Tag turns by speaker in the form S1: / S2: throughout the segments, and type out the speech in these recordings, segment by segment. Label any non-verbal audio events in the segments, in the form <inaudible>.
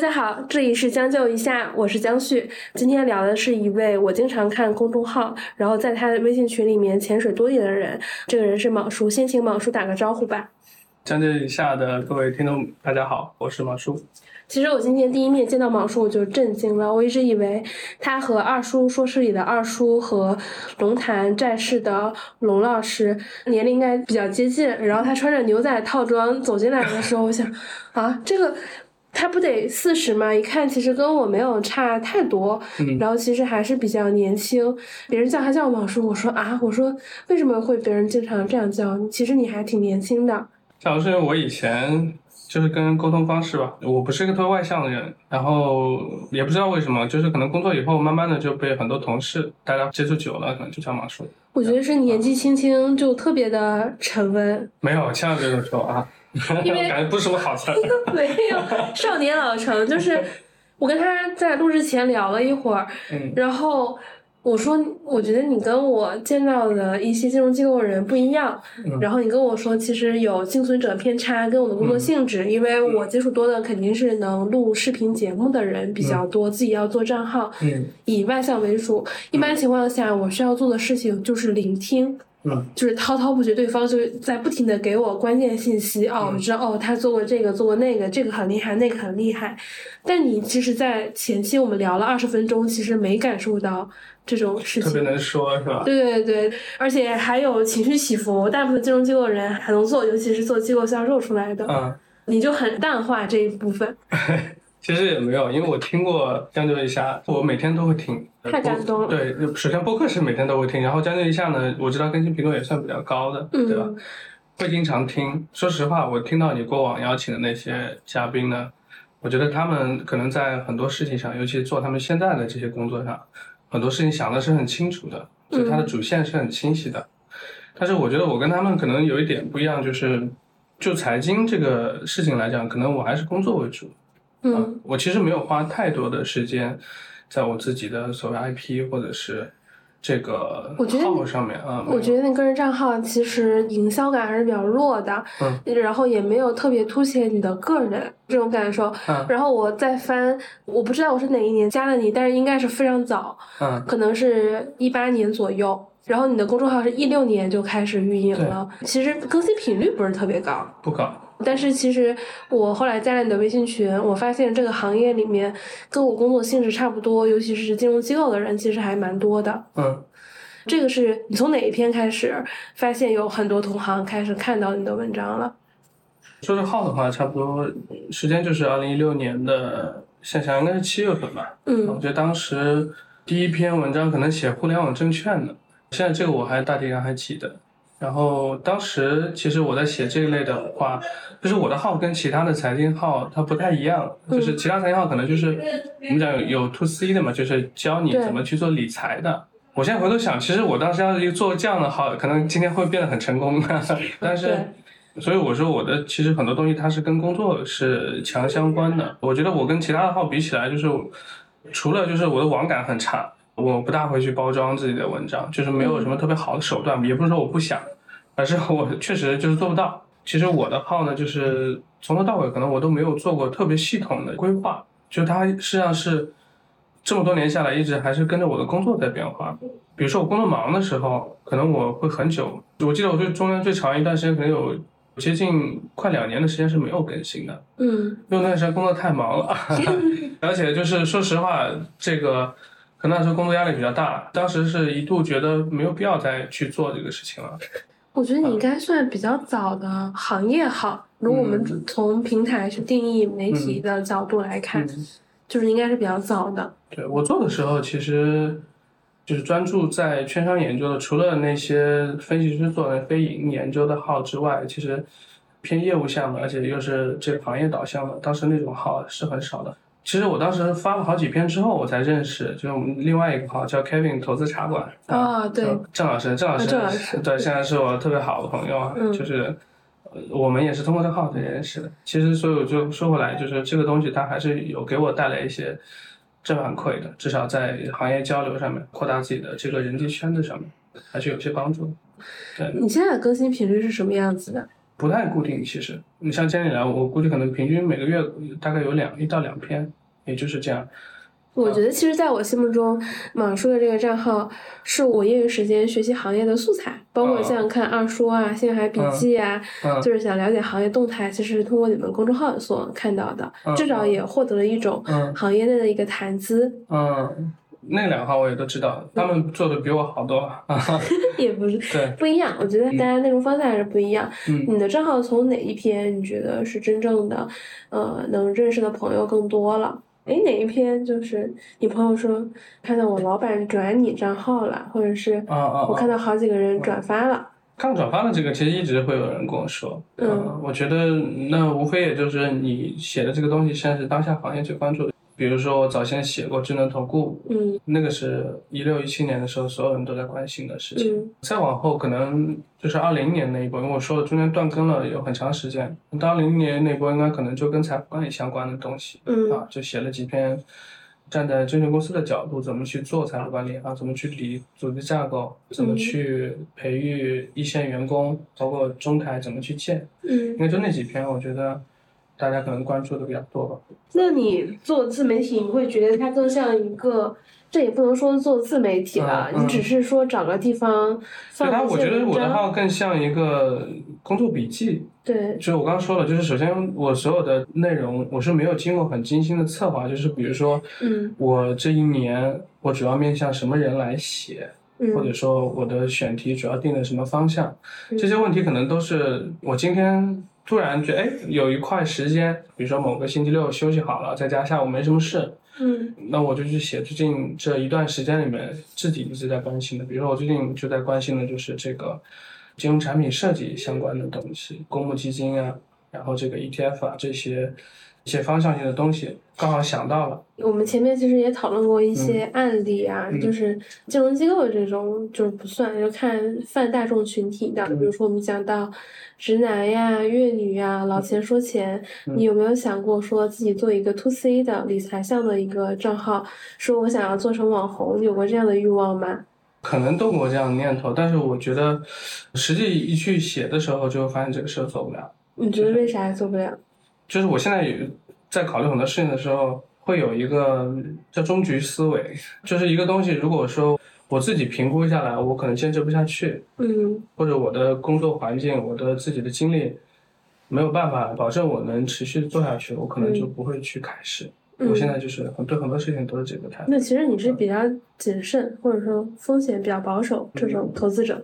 S1: 家好，这里是将就一下，我是江旭。今天聊的是一位我经常看公众号，然后在他的微信群里面潜水多年的人。这个人是莽叔，先请莽叔打个招呼吧。
S2: 将就一下的各位听众，大家好，我是莽叔。
S1: 其实我今天第一面见到莽叔，我就震惊了。我一直以为他和二叔说事里的二叔和龙潭寨市的龙老师年龄应该比较接近。然后他穿着牛仔套装走进来的时候，我想啊，这个他不得四十吗？一看其实跟我没有差太多。然后其实还是比较年轻。别人叫他叫莽叔，我说啊，我说为什么会别人经常这样叫你？其实你还挺年轻的。
S2: 假如是我以前。就是跟沟通方式吧，我不是一个特别外向的人，然后也不知道为什么，就是可能工作以后，慢慢的就被很多同事，大家接触久了，可能就叫马叔。
S1: 我觉得是年纪轻轻就特别的沉稳。
S2: 没有，千万别这么说啊，<laughs> 因为感觉不是什么好词。<laughs>
S1: 没有，少年老成，就是我跟他在录之前聊了一会儿，然后。我说，我觉得你跟我见到的一些金融机构的人不一样。然后你跟我说，其实有幸存者偏差，跟我的工作性质，因为我接触多的肯定是能录视频节目的人比较多，自己要做账号，以外向为主。一般情况下，我需要做的事情就是聆听。
S2: 嗯，
S1: 就是滔滔不绝，对方就是在不停的给我关键信息。哦，我知道，哦，他做过这个，做过那个，这个很厉害，那个很厉害。但你其实，在前期我们聊了二十分钟，其实没感受到这种事情。
S2: 特别能说，是吧？
S1: 对对对，而且还有情绪起伏。大部分金融机构的人还能做，尤其是做机构销售出来的。
S2: 嗯，
S1: 你就很淡化这一部分。<laughs>
S2: 其实也没有，因为我听过将就一下，我每天都会听。
S1: 太感动了。
S2: 对，首先播客是每天都会听，然后将就一下呢，我知道更新频率也算比较高的，对吧？会经常听。说实话，我听到你过往邀请的那些嘉宾呢，我觉得他们可能在很多事情上，尤其做他们现在的这些工作上，很多事情想的是很清楚的，就他的主线是很清晰的。但是我觉得我跟他们可能有一点不一样，就是就财经这个事情来讲，可能我还是工作为主。
S1: 嗯，
S2: 我其实没有花太多的时间，在我自己的所谓 IP 或者是这个号上面啊。
S1: 我觉得那个人账号其实营销感还是比较弱的，
S2: 嗯，
S1: 然后也没有特别凸显你的个人这种感受。
S2: 嗯，
S1: 然后我再翻，我不知道我是哪一年加了你，但是应该是非常早，
S2: 嗯，
S1: 可能是一八年左右。然后你的公众号是一六年就开始运营了，其实更新频率不是特别高，
S2: 不高。
S1: 但是其实我后来加了你的微信群，我发现这个行业里面跟我工作性质差不多，尤其是金融机构的人，其实还蛮多的。
S2: 嗯，
S1: 这个是你从哪一篇开始发现有很多同行开始看到你的文章了？
S2: 说是号的话，差不多时间就是二零一六年的，想想应该是七月份吧。
S1: 嗯，
S2: 我觉得当时第一篇文章可能写互联网证券的，现在这个我还大体上还记得。然后当时其实我在写这一类的话，就是我的号跟其他的财经号它不太一样，就是其他财经号可能就是我们讲有 to C 的嘛，就是教你怎么去做理财的。我现在回头想，其实我当时要是做这样的号，可能今天会变得很成功。<laughs> 但是，所以我说我的其实很多东西它是跟工作是强相关的。我觉得我跟其他的号比起来，就是除了就是我的网感很差。我不大会去包装自己的文章，就是没有什么特别好的手段，也不是说我不想，而是我确实就是做不到。其实我的号呢，就是从头到尾可能我都没有做过特别系统的规划，就它实际上是这么多年下来一直还是跟着我的工作在变化。比如说我工作忙的时候，可能我会很久，我记得我最中间最长一段时间可能有接近快两年的时间是没有更新的，
S1: 嗯，
S2: 因为那段时间工作太忙了，<laughs> 而且就是说实话这个。可能那时候工作压力比较大，当时是一度觉得没有必要再去做这个事情了。<laughs>
S1: 我觉得你应该算比较早的行业号，如果我们从平台去定义媒体的角度来看，就是应该是比较早的。
S2: 对我做的时候，其实就是专注在券商研究的，除了那些分析师做的非营研究的号之外，其实偏业务项的，而且又是这个行业导向的，当时那种号是很少的。其实我当时发了好几篇之后，我才认识，就是我们另外一个号叫 Kevin 投资茶馆
S1: 啊，对，
S2: 郑老师，郑老师，对，现在是我特别好的朋友啊，就是我们也是通过这个号才认识的。其实，所以我就说回来，就是这个东西它还是有给我带来一些正反馈的，至少在行业交流上面，扩大自己的这个人际圈子上面，还是有些帮助的。对，
S1: 你现在的更新频率是什么样子的？
S2: 不太固定。其实你像监理来，我估计可能平均每个月大概有两一到两篇，也就是这样。
S1: 我觉得其实在我心目中，马叔的这个账号是我业余时间学习行业的素材，包括像看二叔啊、星海笔记啊，就是想了解行业动态，其实是通过你们公众号所看到的，至少也获得了一种行业内的一个谈资。
S2: 嗯，那两号我也都知道，他们做的比我好多了。<laughs>
S1: 也不是，
S2: 对，
S1: 不一样。我觉得大家内容方向还是不一样。嗯，你的账号从哪一篇你觉得是真正的，呃，能认识的朋友更多了？哎，哪一篇就是你朋友说看到我老板转你账号了，或者是我看到好几个人转发了。
S2: 看转发的这个，其实一直会有人跟我说。嗯，我觉得那无非也就是你写的这个东西，现在是当下行业最关注的。比如说，我早先写过智能投顾，
S1: 嗯，
S2: 那个是一六一七年的时候，所有人都在关心的事情。再往后，可能就是二零年那一波，因为我说的中间断更了有很长时间。到二零年那波，应该可能就跟财富管理相关的东西，
S1: 嗯
S2: 啊，就写了几篇，站在证券公司的角度怎么去做财富管理啊，怎么去理组织架构，怎么去培育一线员工，包括中台怎么去建，
S1: 嗯，
S2: 应该就那几篇，我觉得。大家可能关注的比较多吧。
S1: 那你做自媒体，你会觉得它更像一个，这也不能说做自媒体吧，你只是说找个地方放
S2: 它，我觉得我的号更像一个工作笔记。
S1: 对，
S2: 就是我刚刚说了，就是首先我所有的内容我是没有经过很精心的策划，就是比如说，
S1: 嗯，
S2: 我这一年我主要面向什么人来写，或者说我的选题主要定的什么方向，这些问题可能都是我今天。突然觉得，哎，有一块时间，比如说某个星期六休息好了，在家下午没什么事，
S1: 嗯，
S2: 那我就去写最近这一段时间里面自己一直在关心的，比如说我最近就在关心的就是这个金融产品设计相关的东西，公募基金啊，然后这个 ETF 啊这些。一些方向性的东西，刚好想到了。
S1: 我们前面其实也讨论过一些案例啊，就是金融机构这种就是不算，就看泛大众群体的。比如说我们讲到直男呀、粤女呀、老钱说钱，你有没有想过说自己做一个 to C 的理财项的一个账号？说我想要做成网红，有过这样的欲望吗？
S2: 可能动过这样的念头，但是我觉得实际一去写的时候，就发现这个事儿做不了。
S1: 你觉得为啥做不了？
S2: 就是我现在有在考虑很多事情的时候，会有一个叫终局思维，就是一个东西，如果说我自己评估下来，我可能坚持不下去，
S1: 嗯，
S2: 或者我的工作环境、我的自己的精力没有办法保证我能持续做下去，我可能就不会去开始。我现在就是很对很多事情都是这个态度。
S1: 那其实你是比较谨慎，或者说风险比较保守这种投资者。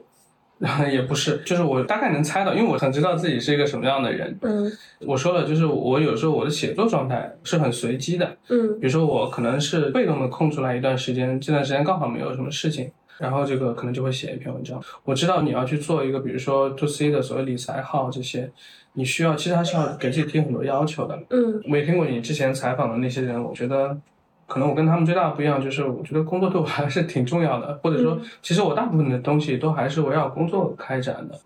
S1: <laughs>
S2: 也不是，就是我大概能猜到，因为我很知道自己是一个什么样的人。
S1: 嗯，
S2: 我说了，就是我有时候我的写作状态是很随机的。
S1: 嗯，
S2: 比如说我可能是被动的空出来一段时间，这段时间刚好没有什么事情，然后这个可能就会写一篇文章。我知道你要去做一个，比如说 to C 的所谓理财号这些，你需要其实还是要给自己提很多要求的。
S1: 嗯，
S2: 我也听过你之前采访的那些人，我觉得。可能我跟他们最大的不一样就是，我觉得工作对我还是挺重要的，或者说，其实我大部分的东西都还是围绕工作开展的。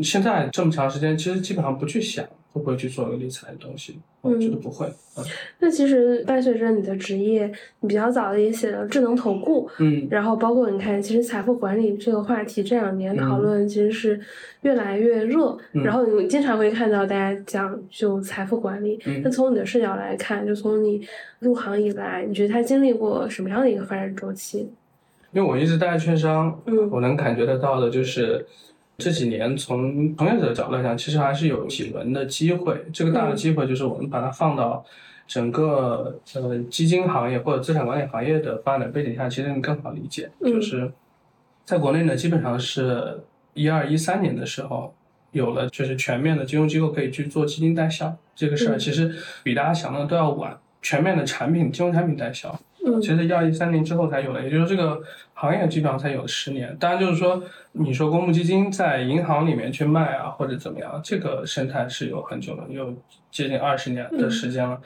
S2: 现在这么长时间，其实基本上不去想会不会去做一个理财的东西，我觉得不会。
S1: 那其实伴随着你的职业，你比较早的也写了智能投顾，
S2: 嗯，
S1: 然后包括你看，其实财富管理这个话题这两年讨论其实是越来越热，然后你经常会看到大家讲就财富管理。那从你的视角来看，就从你入行以来，你觉得它经历过什么样的一个发展周期？
S2: 因为我一直待在券商，
S1: 嗯，
S2: 我能感觉得到的就是。这几年从从业者的角度来讲，其实还是有几轮的机会。这个大的机会就是我们把它放到整个呃基金行业或者资产管理行业的发展背景下，其实你更好理解。就是在国内呢，基本上是一二一三年的时候有了，就是全面的金融机构可以去做基金代销这个事儿，其实比大家想的都要晚。全面的产品金融产品代销。其实要一三年之后才有的，也就是这个行业基本上才有十年。当然，就是说，你说公募基金在银行里面去卖啊，或者怎么样，这个生态是有很久了，有接近二十年的时间了。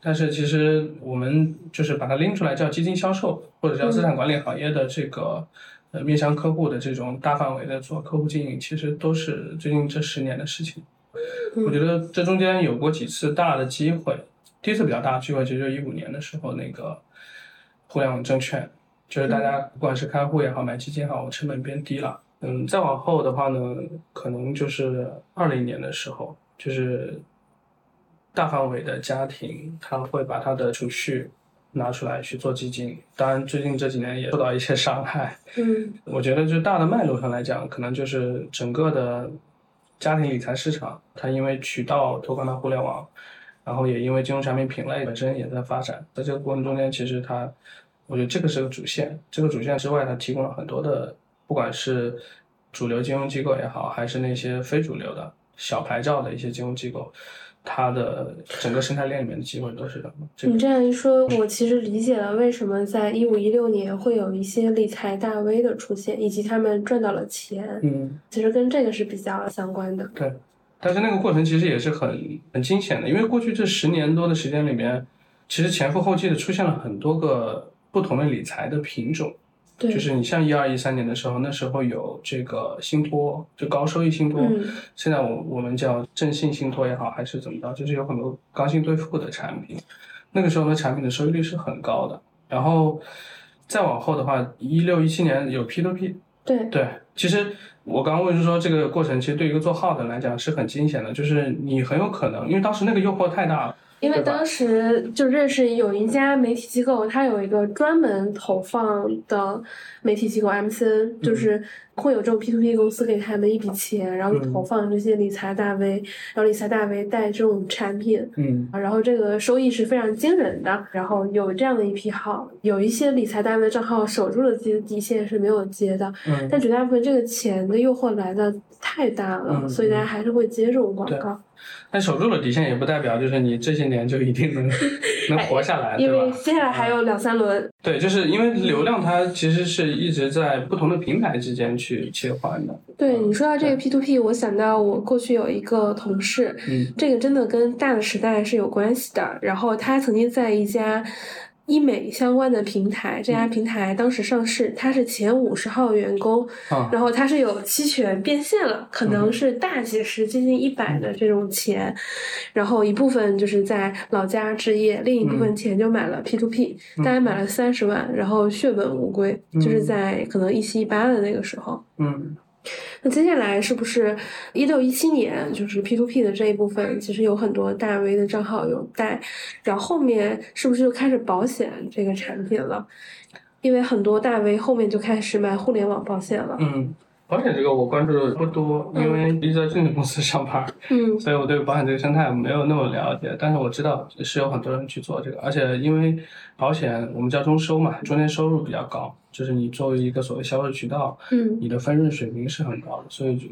S2: 但是，其实我们就是把它拎出来叫基金销售，或者叫资产管理行业的这个呃面向客户的这种大范围的做客户经营，其实都是最近这十年的事情。我觉得这中间有过几次大的机会，第一次比较大的机会，其实就一五年的时候那个。互联网证券，就是大家不管是开户也好，买基金也好，成本变低了，嗯，再往后的话呢，可能就是二零年的时候，就是大范围的家庭他会把他的储蓄拿出来去做基金。当然，最近这几年也受到一些伤害。
S1: 嗯
S2: 我觉得就大的脉络上来讲，可能就是整个的家庭理财市场，它因为渠道拓宽到互联网，然后也因为金融产品品类本身也在发展，在这个过程中间，其实它，我觉得这个是个主线。这个主线之外，它提供了很多的，不管是主流金融机构也好，还是那些非主流的小牌照的一些金融机构，它的整个生态链里面的机会都是这个。
S1: 你这样一说，我其实理解了为什么在一五一六年会有一些理财大 V 的出现，以及他们赚到了钱，
S2: 嗯，
S1: 其实跟这个是比较相关的。
S2: 对。但是那个过程其实也是很很惊险的，因为过去这十年多的时间里面，其实前赴后继的出现了很多个不同的理财的品种。
S1: 对，
S2: 就是你像一二一三年的时候，那时候有这个信托，就高收益信托。
S1: 嗯
S2: 现在我我们叫正信信托也好，还是怎么着，就是有很多刚性兑付的产品。那个时候的产品的收益率是很高的。然后再往后的话，一六一七年有 P to P，
S1: 对，
S2: 对，其实我刚刚问是说这个过程，其实对一个做号的来讲是很惊险的，就是你很有可能，因为当时那个诱惑太大了。
S1: 因为当时就认识有一家媒体机构，它有一个专门投放的媒体机构 MCN，就是会有这种 P2P 公司给他们一笔钱，然后
S2: 嗯
S1: 投放这些理财大 V，然后理财大 V 带这种产品，
S2: 嗯
S1: 然后这个收益是非常惊人的。然后有这样的一批号，有一些理财大 V 的账号守住了自己的底线是没有接的，
S2: 嗯，
S1: 但绝大部分这个钱的诱惑来的太大了，
S2: 嗯
S1: 所以大家还是会接这种广告。
S2: 但守住了底线也不代表就是你这些年就一定能 <laughs> 能活下来，
S1: 因？为接下来还有两三轮，
S2: 对，就是因为流量它其实是一直在不同的平台之间去切换的。
S1: 对你说到这个 P to P，我想到我过去有一个同事，
S2: 嗯
S1: 这个真的跟大的时代是有关系的。然后他曾经在一家医美相关的平台，这
S2: 嗯。
S1: 家平台当时上市，他是前五十号员工，
S2: 啊，
S1: 然后他是有期权变现了，可能是大几十、接近一百的这种钱，然后一部分就是在老家置业，另一部分钱就买了 P to P，大概买了三十万，然后血本无归，就是在可能一七一八的那个时候。
S2: 嗯
S1: 那接下来是不是一六一七年就是 P to P 的这一部分，其实有很多大 V 的账号有带，然后后面是不是就开始保险这个产品了？因为很多大 V 后面就开始卖互联网保险了。
S2: 嗯，保险这个我关注的不多，因为一直在证券公司上班，
S1: 嗯。<laughs>
S2: 所以我对保险这个生态没有那么了解。但是我知道是有很多人去做这个，而且因为保险我们叫中收嘛，中间收入比较高，就是你作为一个所谓销售渠道，
S1: 嗯。
S2: 你的分润水平是很高的，所以就，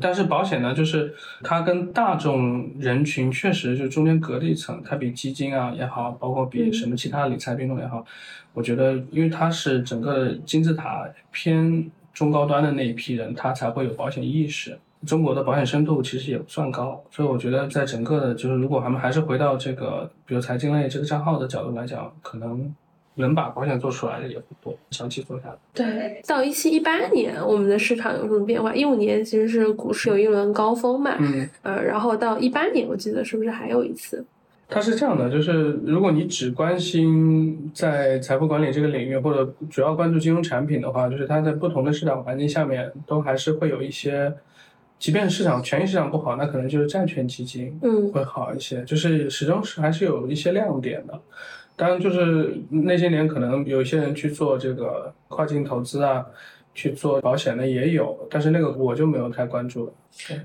S2: 但是保险呢，就是它跟大众人群确实就中间隔了一层，它比基金啊也好，包括比
S1: 嗯。
S2: 什么其他的理财品种也好，我觉得因为它是整个金字塔偏中高端的那一批人，他才会有保险意识。中国的保险深度其实也不算高，所以我觉得在整个的，就是如果我们还是回到这个，比如财经类这个账号的角度来讲，可能能把保险做出来的也不多，长期做下来。
S1: 对，到一七一八年，我们的市场有什么变化？一五年其实是股市有一轮高峰嘛，
S2: 嗯，
S1: 呃，然后到一八年，我记得是不是还有一次？
S2: 它是这样的，就是如果你只关心在财富管理这个领域，或者主要关注金融产品的话，就是它在不同的市场环境下面，都还是会有一些，即便市场权益市场不好，那可能就是债券基金
S1: 嗯
S2: 会好一些，就是始终是还是有一些亮点的。当然，就是那些年可能有一些人去做这个跨境投资啊，去做保险的也有，但是那个我就没有太关注了。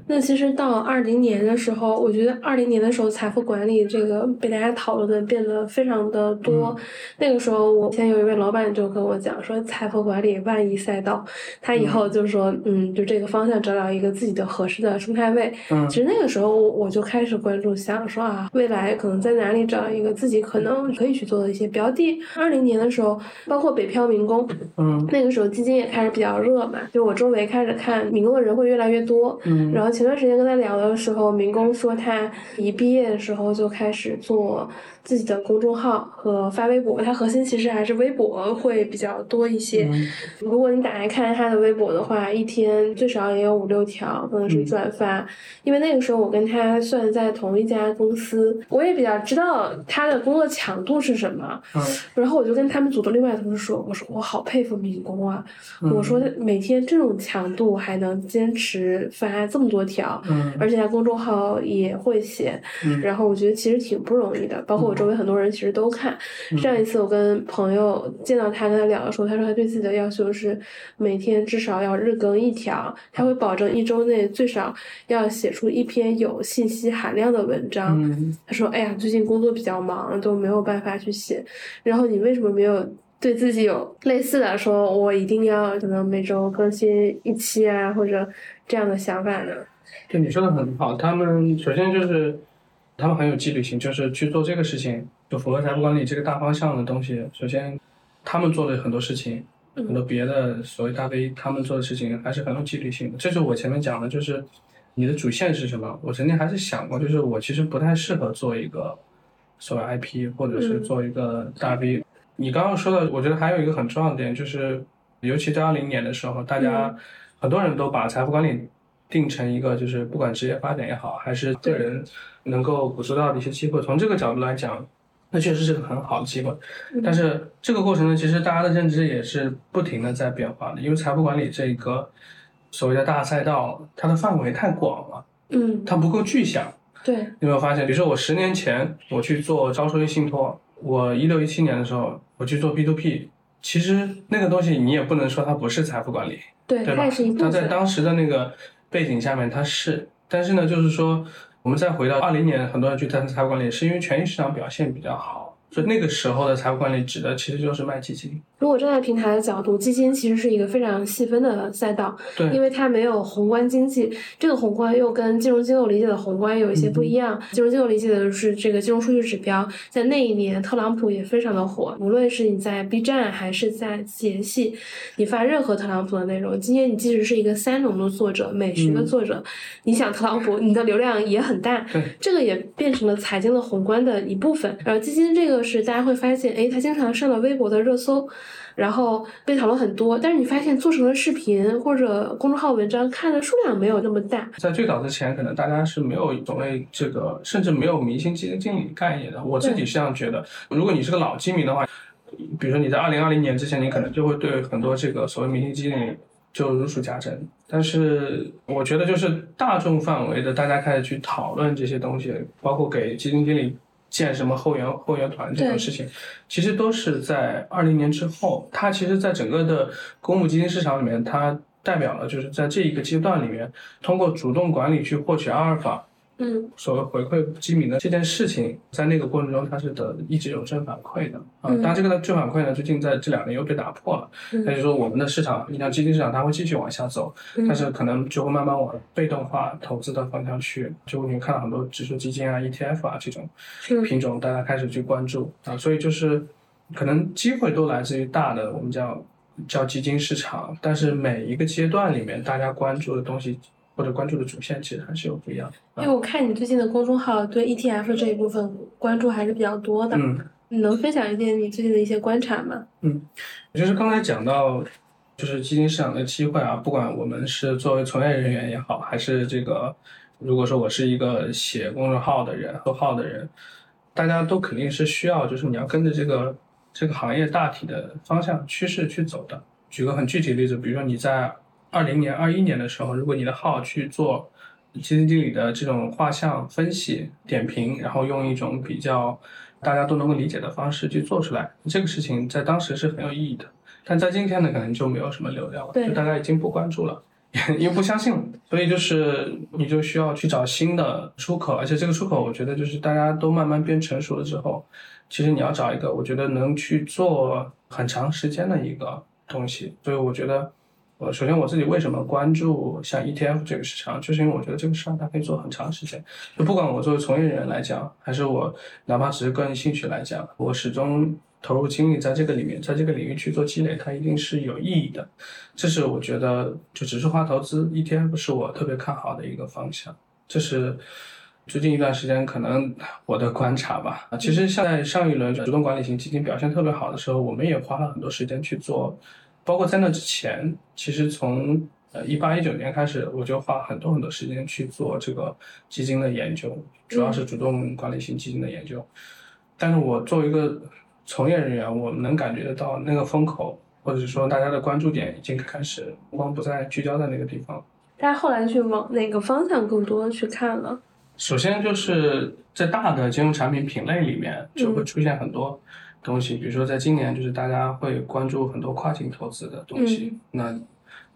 S1: 那其实到二零年的时候，我觉得二零年的时候，财富管理这个被大家讨论的变得非常的多。那个时候，我以前有一位老板就跟我讲说，财富管理万亿赛道，他以后就说，嗯，就这个方向找到一个自己的合适的生态位。
S2: 嗯
S1: 其实那个时候我就开始关注，想说啊，未来可能在哪里找一个自己可能可以去做的一些标的。二零年的时候，包括北漂民工，
S2: 嗯
S1: 那个时候基金也开始比较热嘛，就我周围开始看民工的人会越来越多。
S2: 嗯
S1: 然后前段时间跟他聊的时候，民工说他一毕业的时候就开始做自己的公众号和发微博，他核心其实还是微博会比较多一些。
S2: 嗯
S1: 如果你打开看他的微博的话，一天最少也有五六条，可能是转发。因为那个时候我跟他算在同一家公司，我也比较知道他的工作强度是什么。
S2: 嗯
S1: 然后我就跟他们组的另外同事说：“我说我好佩服民工啊，
S2: 嗯
S1: 我说每天这种强度还能坚持发这么多条，
S2: 嗯
S1: 而且他公众号也会写，
S2: 嗯
S1: 然后我觉得其实挺不容易的。包括我周围很多人其实都看。
S2: 嗯
S1: 上一次我跟朋友见到他，跟他聊的时候，他说他对自己的要求是每天至少要日更一条，他会保证一周内最少要写出一篇有信息含量的文章。
S2: 嗯
S1: 他说：“哎呀，最近工作比较忙，都没有办法去写。然后你为什么没有对自己有类似的说，我一定要可能每周更新一期啊，或者这样的想法呢？
S2: 对你说的很好，他们首先就是他们很有纪律性，就是去做这个事情，就符合财富管理这个大方向的东西。首先，他们做的很多事情，很多别的所谓大 V 他们做的事情还是很有纪律性的。这是我前面讲的，就是你的主线是什么。我曾经还是想过，就是我其实不太适合做一个所谓 IP，或者是做一个大 V。你刚刚说的，我觉得还有一个很重要的点，就是尤其在二零年的时候，大家很多人都把财富管理定成一个就是不管职业发展也好，还是个人能够捕捉到的一些机会。从这个角度来讲，那确实是个很好的机会。但是这个过程呢，其实大家的认知也是不停的在变化的，因为财富管理这个所谓的大赛道，它的范围太广了，
S1: 嗯，
S2: 它不够具象。
S1: 对，
S2: 你有没有发现？比如说我十年前我去做招收益信托，我一六一七年的时候我去做 B to P，其实那个东西你也不能说它不是财富管理，
S1: 对，
S2: 对吧
S1: 它
S2: 在。当时的那个背景下面它是，但是呢，就是说我们再回到二零年，很多人去谈财富管理，是因为权益市场表现比较好，所以那个时候的财务管理指的其实就是卖基金。
S1: 如果站在平台的角度，基金其实是一个非常细分的赛道，
S2: 对因，
S1: 为它没有宏观经济，这个宏观又跟金融机构理解的宏观有一些不一样。金融机构理解的是这个金融数据指标，在那一年特朗普也非常的火，无论是你在 B 站还是在节系，你发任何特朗普的内容，今天你即使是一个三农的作者、美学的作者，你想特朗普，你的流量也很大。
S2: 对，
S1: 这个也变成了财经的宏观的一部分。而基金这个是大家会发现，诶，他经常上了微博的热搜，然后被讨论很多。但是你发现做成了视频或者公众号文章，看的数量没有那么大。
S2: 在最早之前，可能大家是没有所谓这个，甚至没有明星基金经理概念的。我自己是这样觉得。如果你是个老基民的话，比如说你在二零二零年之前，你可能就会对很多这个所谓明星基金经理就如数家珍。但是我觉得，就是大众范围的，大家开始去讨论这些东西，包括给基金经理建什么后援后援团这种事情，其实都是在二零年之后。它其实，在整个的公募基金市场里面，它代表了就是在这一个阶段里面，通过主动管理去获取阿尔法，
S1: 嗯
S2: 所谓回馈基民的这件事情，在那个过程中它是得一直有正反馈的啊。
S1: 嗯
S2: 当然，这个的正反馈呢，最近在这两年又被打破了。
S1: 嗯
S2: 那就是说，我们的市场，你像基金市场，它会继续往下走，但是可能就会慢慢往被动化投资的方向去。就你看到很多指数基金啊、ETF 啊这种
S1: 嗯
S2: 品种，大家开始去关注啊，所以就是可能机会都来自于大的我们叫叫基金市场，但是每一个阶段里面，大家关注的东西或者关注的主线其实还是有不一样的。
S1: 因为我看你最近的公众号对 ETF 这一部分关注还是比较多的，
S2: 嗯。
S1: 你能分享一点你最近的一些观察吗？
S2: 嗯就是刚才讲到，就是基金市场的机会啊，不管我们是作为从业人员也好，还是这个，如果说我是一个写公众号的人、做号的人，大家都肯定是需要，就是你要跟着这个这个行业大体的方向趋势去走的。举个很具体的例子，比如说你在二零年、二一年的时候，如果你的号去做基金经理的这种画像分析、点评，然后用一种比较大家都能够理解的方式去做出来，这个事情在当时是很有意义的。但在今天呢，可能就没有什么流量了，就大家已经不关注了，<laughs> 因为不相信了，所以就是你就需要去找新的出口，而且这个出口，我觉得就是大家都慢慢变成熟了之后，其实你要找一个我觉得能去做很长时间的一个东西，所以我觉得。呃，首先我自己为什么关注像 ETF 这个市场，就是因为我觉得这个市场它可以做很长时间。就不管我作为从业人员来讲，还是我哪怕只是个人兴趣来讲，我始终投入精力在这个里面，在这个领域去做积累，它一定是有意义的。这是我觉得就指数化投资 ETF 是我特别看好的一个方向。这是最近一段时间可能我的观察吧。啊，其实像在上一轮主动管理型基金表现特别好的时候，我们也花了很多时间去做。包括在那之前，其实从呃一八一九年开始，我就花很多很多时间去做这个基金的研究，主要是主动管理型基金的研究。但是我作为一个从业人员，我能感觉得到那个风口，或者说大家的关注点已经开始光不再聚焦在那个地方。
S1: 大家后来去往哪个方向更多的去看了？
S2: 首先就是在大的金融产品品类里面就会出现很多东西，比如说在今年就是大家会关注很多跨境投资的东西，那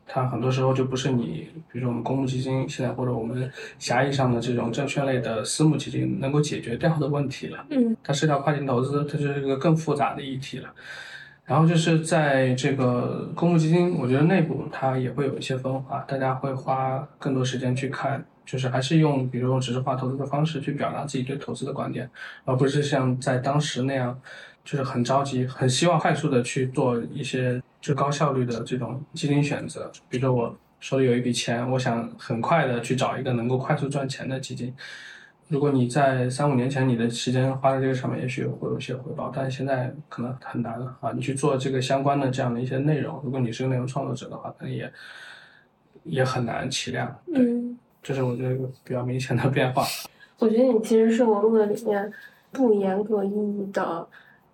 S2: 它很多时候就不是你，比如说我们公募基金现在或者我们狭义上的这种证券类的私募基金能够解决掉的问题了。
S1: 嗯
S2: 它涉及到跨境投资，它就是一个更复杂的议题了。然后就是在这个公募基金，我觉得内部它也会有一些分化，大家会花更多时间去看，就是还是用比如用指数化投资的方式去表达自己对投资的观点，而不是像在当时那样，就是很着急，很希望快速的去做一些就高效率的这种基金选择。比如说我手里有一笔钱，我想很快的去找一个能够快速赚钱的基金。如果你在三五年前你的时间花在这个上面，也许会有一些回报，但是现在可能很难了啊！你去做这个相关的这样的一些内容，如果你是个内容创作者的话，可能也也很难起量。对，
S1: 嗯，
S2: 这是我觉得一个比较明显的变化。
S1: 我觉得你其实是我录的里面不严格意义的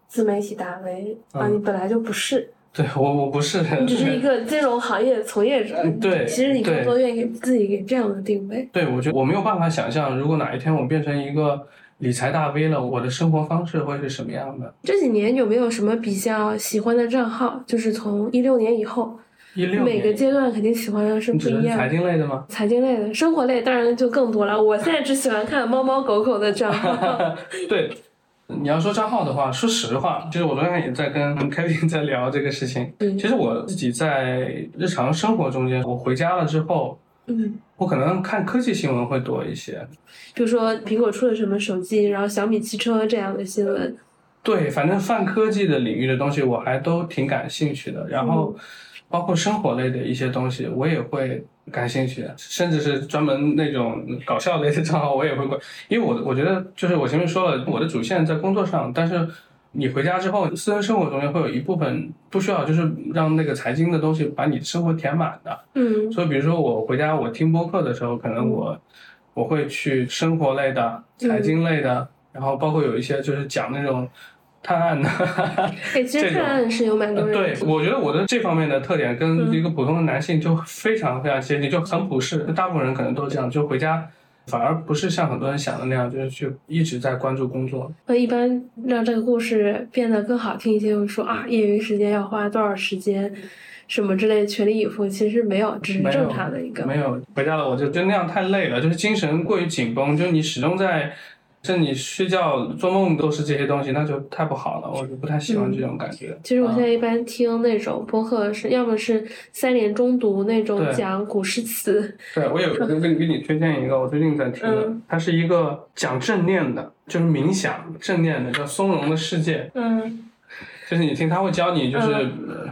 S1: 自媒体大 V 啊，
S2: 嗯
S1: 你本来就不是，<laughs>
S2: 对我我不是，
S1: 你只是一个 <laughs> 金融行业从业者。
S2: 嗯对
S1: 其实你更多愿意给自己给这样的定位。
S2: 对我觉得我没有办法想象，如果哪一天我变成一个理财大 V 了，我的生活方式会是什么样的？
S1: 这几年有没有什么比较喜欢的账号？就是从一六年以后，
S2: 一六
S1: 每个，阶段肯定喜欢的是不一样。
S2: 财经类的吗？
S1: 财经类的、生活类当然就更多了。我现在只喜欢看猫猫狗狗的账号。<laughs>
S2: 对，你要说账号的话，说实话，就是我昨天也在跟 Kevin 在聊这个事情。
S1: 嗯
S2: 其实我自己在日常生活中间，我回家了之后，
S1: 嗯，
S2: 我可能看科技新闻会多一些。
S1: 比如说苹果出了什么手机，然后小米汽车这样的新闻。
S2: 对，反正泛科技的领域的东西，我还都挺感兴趣的。然后，包括生活类的一些东西，我也会感兴趣，甚至是专门那种搞笑类的账号，我也会关。因为我我觉得，就是我前面说了，我的主线在工作上，但是你回家之后，私人生活中间会有一部分不需要，就是让那个财经的东西把你生活填满的。
S1: 嗯
S2: 所以，比如说我回家我听播客的时候，可能我我会去生活类的、财经类的，然后包括有一些就是讲那种探案的。
S1: 哎，其实
S2: 这种
S1: 看案是有蛮多人。
S2: 对，我觉得我的这方面的特点跟一个普通的男性就非常非常接近，就很普世。大部分人可能都这样，就回家反而不是像很多人想的那样，就是去一直在关注工作。
S1: 那一般让这个故事变得更好听一些，会说啊，业余时间要花多少时间，什么之类，全力以赴。其实没有，只是正常的一个。
S2: 没有回家了，我就觉得那样太累了，就是精神过于紧绷，就是你始终在。甚至你睡觉、做梦都是这些东西，那就太不好了，我就不太喜欢这种感觉。
S1: 其实我现
S2: 啊
S1: 在一般听那种播客是，要么是三联中读那种讲古诗词，
S2: 对，我有给给给你推荐一个，我最近在听的，
S1: 嗯。
S2: 它是一个讲正念的，就是冥想正念的，叫《松茸的世界》。
S1: 嗯
S2: 就是你听，他会教你，就是、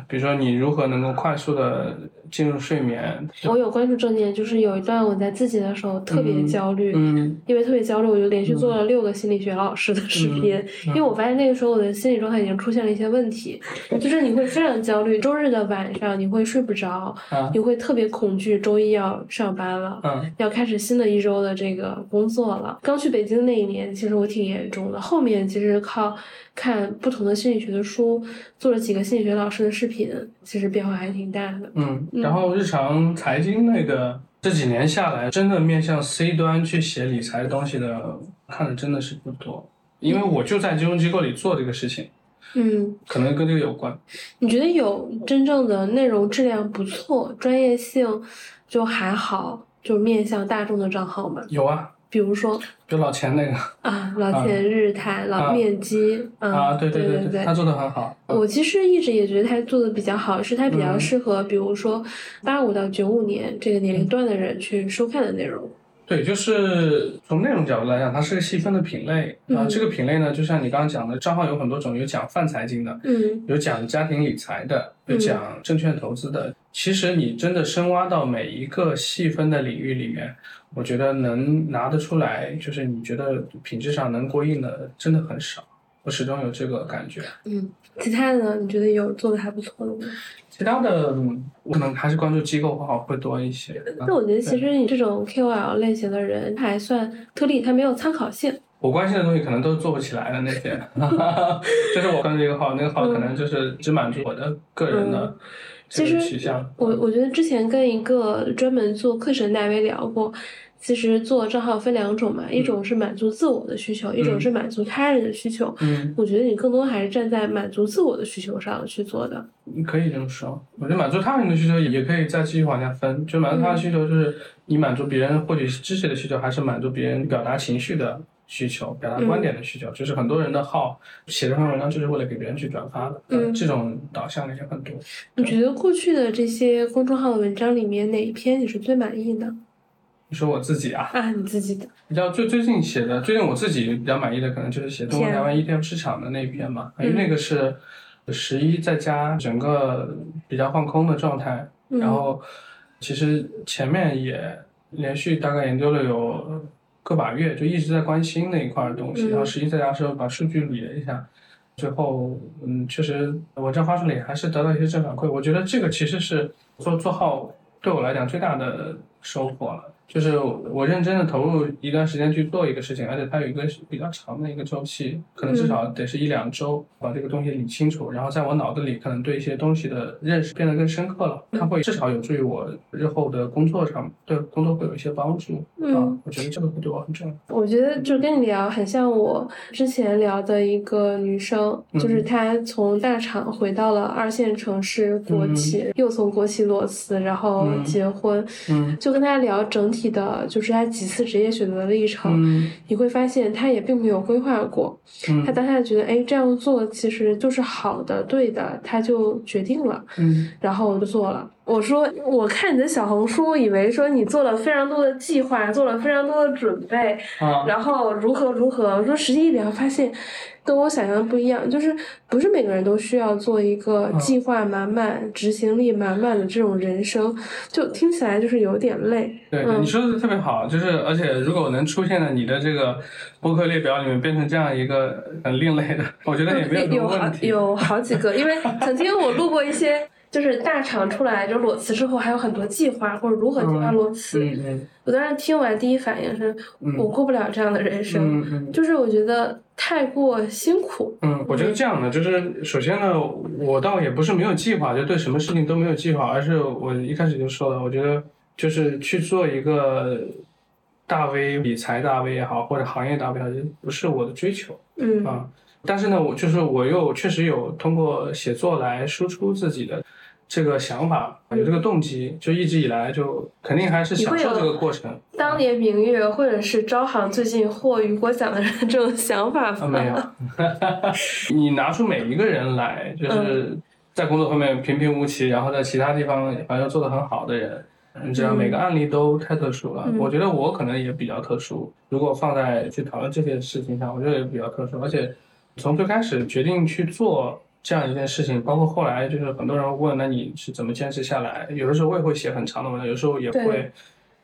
S2: 比如说你如何能够快速的进入睡眠。
S1: 我有关注正念，就是有一段我在自己的时候特别
S2: 嗯
S1: 焦虑，
S2: 嗯
S1: 因为特别焦虑，我就连续做了六个心理学老师的视频，因为我发现那个时候我的心理状态已经出现了一些问题，就是你会非常焦虑，周日的晚上你会睡不着，
S2: 啊
S1: 你会特别恐惧周一要上班了。
S2: 嗯
S1: 要开始新的一周的这个工作了。刚去北京那一年，其实我挺严重的。后面其实靠看不同的心理学的书，做了几个心理学老师的视频，其实变化还挺大的。
S2: 嗯，然后日常财经类的这几年下来，真的面向 C 端去写理财的东西的，看的真的是不多。因为我就在金融机构里做这个事情，
S1: 嗯，
S2: 可能跟这个有关。
S1: 你觉得有真正的内容质量不错、专业性就还好，就面向大众的账号吗？
S2: 有啊，
S1: 比如说
S2: 就老钱那个。
S1: 啊，老钱日谈、老面基，嗯，
S2: 啊，对
S1: 对
S2: 对对，他做的很好。
S1: 我其实一直也觉得他做的比较好，是他比较
S2: 嗯。
S1: 适合，比如说八五到九五年这个年龄段的人去收看的内容。
S2: 对，就是从内容角度来讲，它是个细分的品类。啊。
S1: 嗯
S2: 这个品类呢，就像你刚刚讲的，账号有很多种，有讲泛财经的，
S1: 嗯。
S2: 有讲家庭理财的，有讲证券投资的。其实你真的深挖到每一个细分的领域里面，我觉得能拿得出来，就是你觉得品质上能过硬的，真的很少。我始终有这个感觉。
S1: 嗯，其他的呢？你觉得有做的还不错的吗？
S2: 其他的，嗯我可能还是关注机构好会多一些。
S1: 那我觉得其实你这种 KOL 类型的人还算特例，他没有参考性。
S2: 我关心的东西可能都是做不起来的那些，<laughs> 就是我关注一个号，那个号可能就是只满足我的个人的其实取向。
S1: 我我觉得之前跟一个专门做课程的大 V 聊过。其实做账号分两种嘛，一种是满足自我的需求，一种是满足他人的需求。
S2: 嗯，
S1: 我觉得你更多还是站在满足自我的需求上去做的。
S2: 你可以这么说，我觉得满足他人的需求也可以再继续往下分，就满足他的需求，就是你满足别人获取知识的需求，还是满足别人表达情绪的需求、表达观点的需求。就是很多人的号写这篇文章就是为了给别人去转发的，嗯，这种导向的也很多。
S1: 你觉得过去的这些公众号的文章里面，哪一篇你是最满意的？
S2: 你说我自己啊？
S1: 啊，你自己的。
S2: 比较最最近写的，最近我自己比较满意的，可能就是写中国台湾 ETF 市场的那一篇嘛，因为那个是十一在家整个比较放空的状态，然后其实前面也连续大概研究了有个把月，就一直在关心那一块的东西，然后十一在家时候把数据理了一下，最后嗯，确实文章发出来还是得到一些正反馈，我觉得这个其实是做做号对我来讲最大的收获了。就是我认真的投入一段时间去做一个事情，而且它有一个比较长的一个周期，可能至少得是一两周，把这个东西理清楚，然后在我脑子里可能对一些东西的认识变得更深刻了，它会至少有助于我日后的工作上，对工作会有一些帮助。嗯，我觉得这个会对我很重要。
S1: 我觉得就跟你聊，很像我之前聊的一个女生，就是她从大厂回到了二线城市国企，又从国企裸辞，然后结婚，
S2: 嗯，
S1: 就跟她聊整。体的就是他几次职业选择的历程，你会发现他也并没有规划过，他当下觉得哎这样做其实就是好的对的，他就决定了，然后就做了。我说我看你的小红书，以为说你做了非常多的计划，做了非常多的准备，然后如何如何。我说实际一点发现。跟我想象的不一样，就是不是每个人都需要做一个计划满满、执行力满满的这种人生，就听起来就是有点累。
S2: 对，你说的特别好，就是而且如果能出现在你的这个播客列表里面，变成这样一个很另类的，我觉得也没有什么 <laughs> 问
S1: 题。有好几个，因为曾经我录过一些。就是大厂出来就裸辞之后还有很多计划，或者如何计划裸辞。我当时听完第一反应是，我过不了这样的人生，就是我觉得太过辛苦。
S2: 嗯，我觉得这样的就是，首先呢，我倒也不是没有计划，就对什么事情都没有计划，而是我一开始就说了，我觉得就是去做一个大 V 理财大 V 也好，或者行业大 V 也好，不是我的追求。
S1: 嗯
S2: 啊，但是呢，我就是我又确实有通过写作来输出自己的。这个想法有这个动机，就一直以来就肯定还是享受这个过程。
S1: 当年明月或者是招行最近获雨果奖的人这种想法 <laughs>
S2: 没有。<laughs> 你拿出每一个人来，就是在工作方面平平无奇，然后在其他地方反正做的很好的人，你知道每个案例都太特殊了。我觉得我可能也比较特殊。如果放在去讨论这些事情上，我觉得也比较特殊。而且从最开始决定去做。这样一件事情，包括后来就是很多人问，那你是怎么坚持下来？有的时候我也会写很长的文章，有时候也会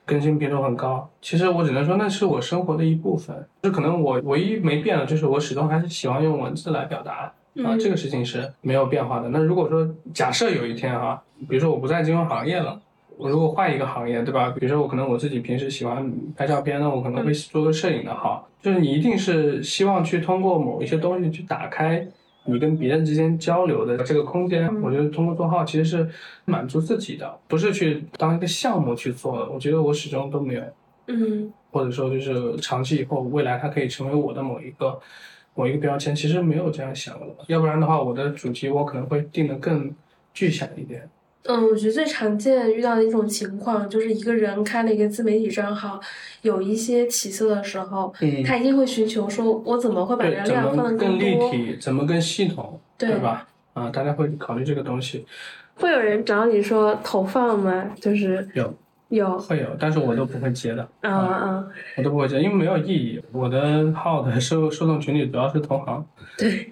S2: 更新频率很高。其实我只能说，那是我生活的一部分。就可能我唯一没变的，就是我始终还是喜欢用文字来表达啊，这个事情是没有变化的。那如果说假设有一天啊，比如说我不在金融行业了，我如果换一个行业，对吧？比如说我可能我自己平时喜欢拍照片，那我可能会做个摄影的号。就是你一定是希望去通过某一些东西去打开。你跟别人之间交流的这个空间，我觉得通过做号其实是满足自己的，不是去当一个项目去做的。我觉得我始终都没有，
S1: 嗯，
S2: 或者说就是长期以后未来它可以成为我的某一个某一个标签，其实没有这样想的。要不然的话，我的主题我可能会定的更具象一点。
S1: 嗯，我觉得最常见遇到的一种情况，就是一个人开了一个自媒体账号，有一些起色的时候，他一定会寻求说，我怎么会把流量放得
S2: 更立体，怎么更系统，对吧？啊，大家会考虑这个东西。
S1: 会有人找你说投放吗？就是
S2: 有。
S1: 有
S2: 会有，但是我都不会接的。
S1: 嗯嗯！
S2: 我都不会接，因为没有意义。我的号的受受众群体主要是同行。
S1: 对。<laughs>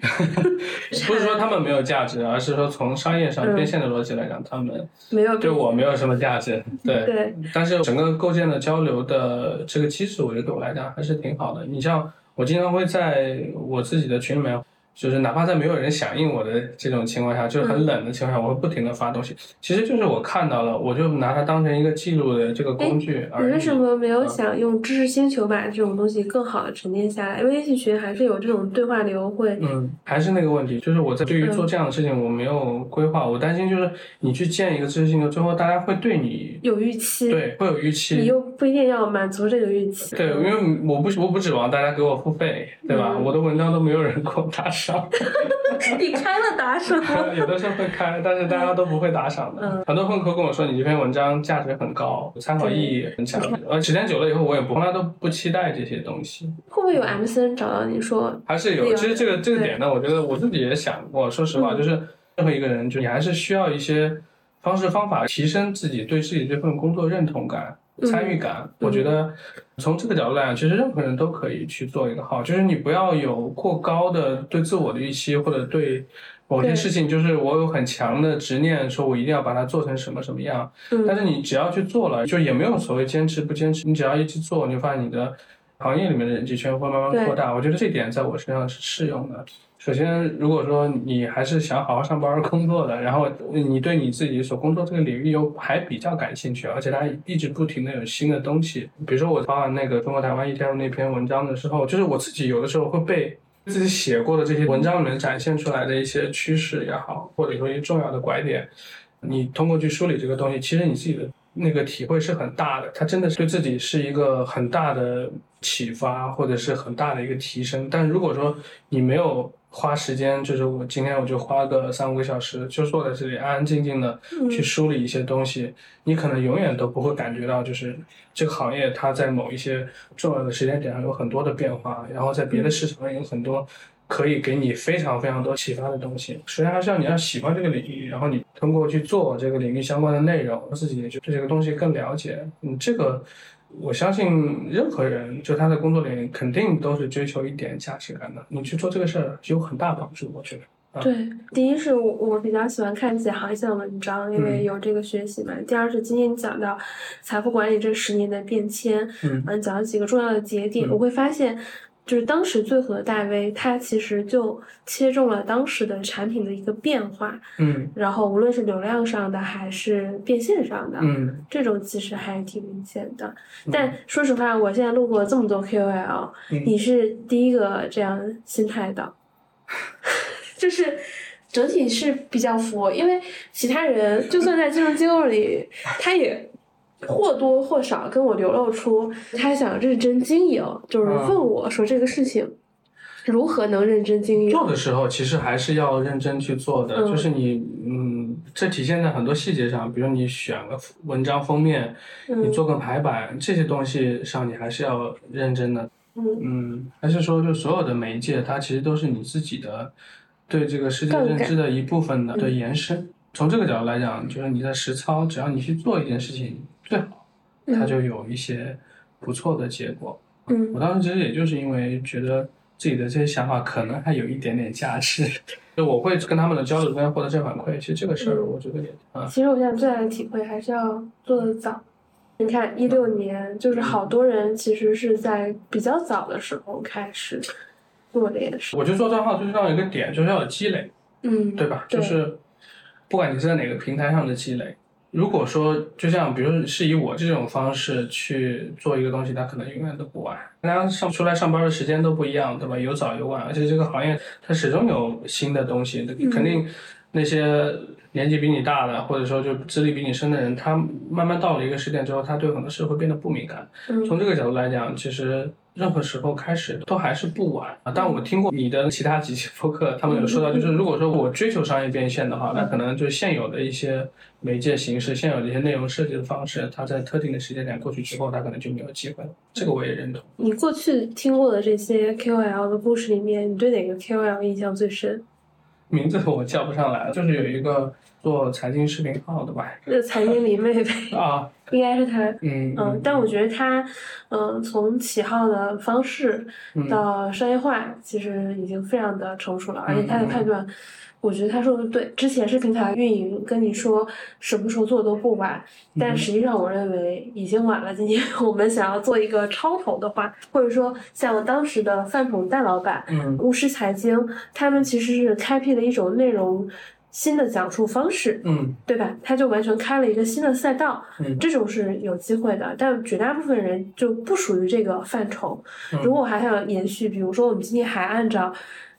S2: 不是说他们没有价值，而是说从商业上变现的逻辑来讲，他们
S1: 没有
S2: 对我没有什么价值。<laughs> 对。
S1: 对。
S2: 但是整个构建的交流的这个机制，我觉得对我来讲还是挺好的。你像我经常会在我自己的群里面就是哪怕在没有人响应我的这种情况下，就是很冷的情况下，我会不停的发东西。其实就是我看到了，我就拿它当成一个记录的这个工具而已。
S1: 你为什么没有
S2: 嗯
S1: 想用知识星球把这种东西更好的沉淀下来？微信群还是有这种对话流会，
S2: 嗯，还是那个问题，就是我在对于做这样的事情，我没有规划，我担心就是你去建一个知识星球之后，大家会对你
S1: 有预期，
S2: 对会有预期你。
S1: 又不一定要满足这个预期。
S2: 对，因为我不我不指望大家给我付费，对吧？
S1: 嗯
S2: 我的文章都没有人给我打赏。<laughs>
S1: 你开了打赏，<laughs>
S2: 有的时候会开，但是大家都不会打赏的。
S1: 嗯
S2: 很多朋友跟我说你这篇文章价值很高，参考意义很强。呃，时间久了以后，我也不从来都不期待这些东西。
S1: 会不会有 MCN 找到你说，
S2: 还是有，其实这个这个点呢，我觉得我自己也想过。说实话，
S1: 嗯
S2: 就是任何一个人，就你还是需要一些方式方法提升自己对自己这份工作认同感、
S1: 嗯
S2: 参与感。我觉得从这个角度来讲，其实任何人都可以去做一个号，就是你不要有过高的对自我的预期，或者对某些事情，就是我有很强的执念，说我一定要把它做成什么什么样。但
S1: 嗯
S2: 是你只要去做了，就也没有所谓坚持不坚持，你只要一去做，你就发现你的行业里面的人际圈会慢慢扩大。我觉得这点在我身上是适用的。首先，如果说你还是想好好上班工作的，然后你对你自己所工作这个领域又还比较感兴趣，而且它一直不停的有新的东西，比如说我发完那个中国台湾一天那篇文章的时候，就是我自己有的时候会被自己写过的这些文章里面展现出来的一些趋势也好，或者说一些重要的拐点，你通过去梳理这个东西，其实你自己的那个体会是很大的，它真的是对自己是一个很大的启发，或者是很大的一个提升。但如果说你没有花时间，就是我今天我就花个三五个小时，就坐在这里安安静静的去梳理一些东西，你可能永远都不会感觉到，就是这个行业它在某一些重要的时间点上有很多的变化，然后在别的市场上有很多。可以给你非常非常多启发的东西。首先还是要你要喜欢这个领域，然后你通过去做这个领域相关的内容，自己也就对这个东西更了解。嗯，这个我相信任何人就他的工作里肯定都是追求一点价值感的。你去做这个事儿有很大帮助，我觉得。
S1: 对，第一是我我比较喜欢看一些行业性的文章，因为
S2: 嗯
S1: 有这个学习嘛。第二是今天你讲到财富管理这十年的变迁，
S2: 嗯
S1: 嗯，讲了几个重要的节点，
S2: 嗯
S1: 我会发现，就是当时最火的大 V，他其实就切中了当时的产品的一个变化，
S2: 嗯
S1: 然后无论是流量上的还是变现上的，
S2: 嗯
S1: 这种其实还挺明显的。但说实话，我现在路过这么多 KOL，、
S2: 嗯
S1: 你是第一个这样心态的，<laughs> 就是整体是比较佛，因为其他人就算在金融机构里，他也。或多或少跟我流露出他想认真经营，就是
S2: 嗯
S1: 问我说这个事情如何能认真经营。
S2: 做的时候其实还是要认真去做的，
S1: 嗯
S2: 就是你嗯，这体现在很多细节上，比如你选个文章封面，你
S1: 嗯
S2: 做个排版这些东西上，你还是要认真的。
S1: 嗯
S2: 嗯，还是说，就所有的媒介，它其实都是你自己的对这个世界认知的一部分的延伸。从这个角度来讲，就是你在实操，只要你去做一件事情，最好它就有一些不错的结果。
S1: 嗯
S2: 我当时其实也就是因为觉得自己的这些想法可能还有一点点价值，就我会跟他们的交流中间获得正反馈。其实这个事儿，
S1: 嗯
S2: 我觉得也啊，
S1: 其实我现在最大的体会还是要做的早。你看，一六年就是好多人其实是在比较早的时候开始做这件事。
S2: 我觉得做账号最重要的一个点就是要有积累。
S1: 嗯，
S2: 对吧？
S1: 对
S2: 就是不管你是在哪个平台上的积累，如果说就像比如是以我这种方式去做一个东西，它可能永远都不晚。大家上出来上班的时间都不一样，对吧？有早有晚，而且这个行业它始终有新的东西，肯定那些年纪比你大的，或者说就资历比你深的人，他慢慢到了一个时点之后，他对很多事会变得不敏感。
S1: 嗯
S2: 从这个角度来讲，其实任何时候开始都还是不晚啊。但我听过你的其他几期播客，他们有说到，就是如果说我追求商业变现的话，那可能就现有的一些媒介形式、现有的一些内容设计的方式，它在特定的时间点过去之后，它可能就没有机会了。这个我也认同。
S1: 你过去听过的这些 KOL 的故事里面，你对哪个 KOL 印象最深？
S2: 名字我叫不上来了，<laughs> 就是有一个做财经视频号的吧？
S1: 那财经迷妹妹，<laughs>
S2: 啊，
S1: 应该是他。
S2: 嗯
S1: 嗯，但我觉得他，嗯，从起号的方式
S2: 嗯。
S1: 到商业化，其实已经非常的成熟了，而且他的判断，我觉得他说的对。之前是平台运营跟你说什么时候做都不晚，但
S2: 嗯
S1: 实际上我认为已经晚了。今天 <laughs> 我们想要做一个超投的话，或者说像当时的饭桶大老板、
S2: 嗯
S1: 巫师财经，他们其实是开辟了一种内容新的讲述方式。
S2: 嗯
S1: 对吧？他就完全开了一个新的赛道，
S2: 嗯
S1: 这种是有机会的，但绝大部分人就不属于这个范畴。
S2: 嗯
S1: 如果还想延续，比如说我们今天还按照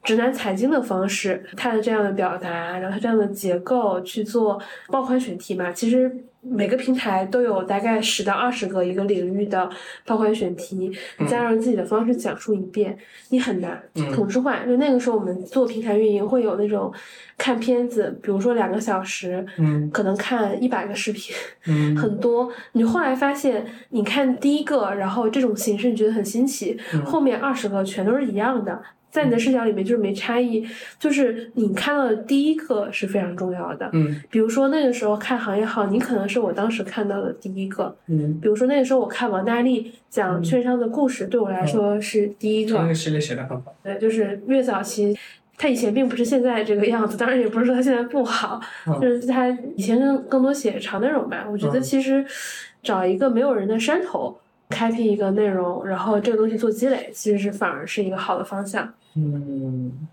S1: 直男财经的方式，他的这样的表达，然后他这样的结构去做爆款选题嘛，其实。每个平台都有大概十到二十个一个领域的爆款选题，你再用自己的方式讲述一遍，你很难
S2: 嗯
S1: 同质化。就那个时候我们做平台运营会有那种看片子，比如说两个小时，
S2: 嗯
S1: 可能看一百个视频，
S2: 嗯 <laughs>
S1: 很多。你后来发现，你看第一个，然后这种形式你觉得很新奇，
S2: 嗯
S1: 后面二十个全都是一样的，在你的视角里面就是没差异，就是你看到的第一个是非常重要的。
S2: 嗯
S1: 比如说那个时候看行业号，你可能是我当时看到的第一个。
S2: 嗯，
S1: 比如说那个时候我看王大力讲券商的故事，对我来说是第一个。
S2: 系列写的很好。
S1: 对，就是越早期，他以前并不是现在这个样子，当然也不是说他现在不好，
S2: 嗯
S1: 就是他以前更更多写长内容吧。我觉得
S2: 嗯
S1: 其实找一个没有人的山头，开辟一个内容，然后这个东西做积累，其实是反而是一个好的方向。
S2: 嗯，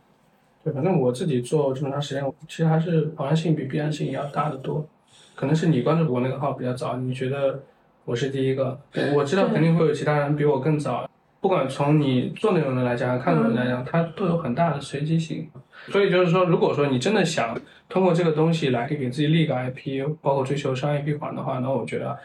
S2: 对，反正我自己做这么长时间，其实还是偶然性比必然性要大得多。可能是你关注我那个号比较早，你觉得我是第一个，我知道肯定会有其他人比我更早。不管从你做内容的来讲，看内容来讲，它都有很大的随机性。所以就是说，如果说你真的想通过这个东西来给自己立个 IP，包括追求商业闭环的话，那我觉得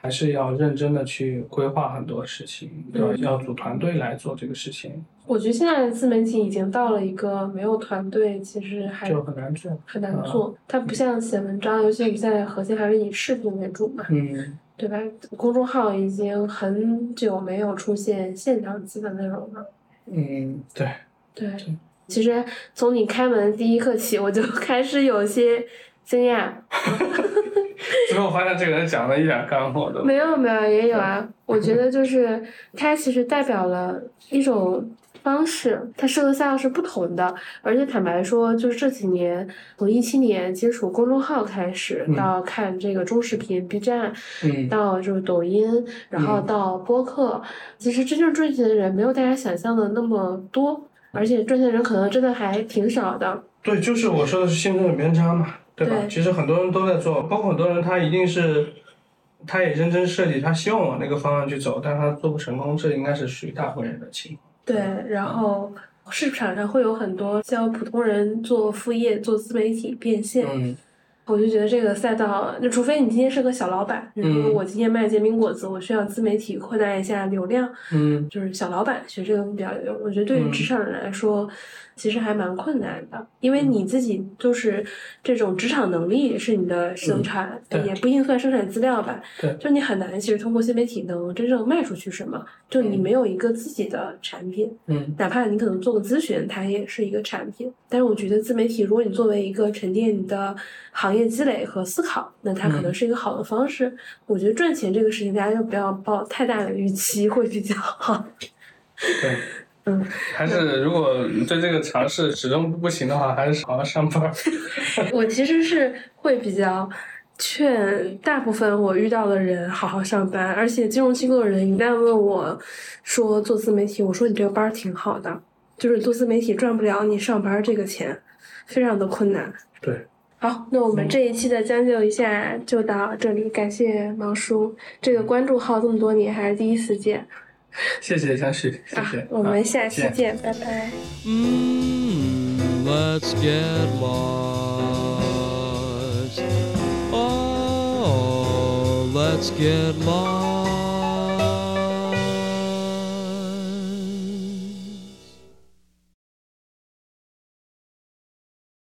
S2: 还是要认真的去规划很多事情，要
S1: 嗯
S2: 要组团队来做这个事情，
S1: 我觉得现在的自媒体已经到了一个没有团队，其实还
S2: 就很难做。
S1: 很难做。它不像写文章，尤其我们现在核心还是以视频为主嘛。
S2: 嗯
S1: 对吧？公众号已经很久没有出现现场级的内容了。
S2: 嗯，对，
S1: 对，其实从你开门第一刻起，我就开始有些惊讶。<laughs>
S2: 最后发现这个人讲的一点干货都。
S1: 没有没有也有啊，我觉得就是它其实代表了一种方式，它适合赛道是不同的。而且坦白说，就是这几年，从一七年接触公众号开始，
S2: 嗯
S1: 到看这个中视频、B 站，
S2: 嗯
S1: 到就是抖音，然后到播客，其实真正赚钱的人没有大家想象的那么多，而且赚钱的人可能真的还挺少的。
S2: 对，就是我说的是信任的偏差嘛，对吧？
S1: 对
S2: 其实很多人都在做，包括很多人他一定是，他也认真设计，他希望往那个方向去走，但他做不成功，这应该是属于大部分人的情况。
S1: 对，然后市场上会有很多教普通人做副业、做自媒体变现。
S2: 嗯
S1: 我就觉得这个赛道，那除非你今天是个小老板，比如我今天卖煎饼果子，我需要自媒体扩大一下流量，
S2: 嗯
S1: 就是小老板学这个比较有用。我觉得对于
S2: 嗯
S1: 职场人来说，其实还蛮困难的，因为你自己就是这种职场能力是你的生产，
S2: 嗯
S1: 也不一定算生产资料吧。
S2: 对
S1: 就你很难其实通过新媒体能真正卖出去什么，就你
S2: 嗯
S1: 没有一个自己的产品，
S2: 嗯
S1: 哪怕你可能做个咨询，它也是一个产品。但是我觉得自媒体，如果你作为一个沉淀你的行业积累和思考，那它可能
S2: 嗯
S1: 是一个好的方式。我觉得赚钱这个事情，大家就不要抱太大的预期，会比较好。<laughs>
S2: 对。
S1: 嗯，
S2: 还是如果对这个尝试始终不行的话，还是好好上班。<laughs>
S1: 我其实是会比较劝大部分我遇到的人好好上班，而且金融机构的人一旦问我说做自媒体，我说你这个班儿挺好的，就是做自媒体赚不了你上班这个钱，非常的困难。
S2: 对，
S1: 好，那我们这一期的将就一下就到这里，感谢毛叔，这个关注号这么多年还是第一次见
S2: 谢谢江旭，谢谢。
S1: 啊，我们下期见，拜拜。
S3: Mm, let's get lost. Oh, let's get lost.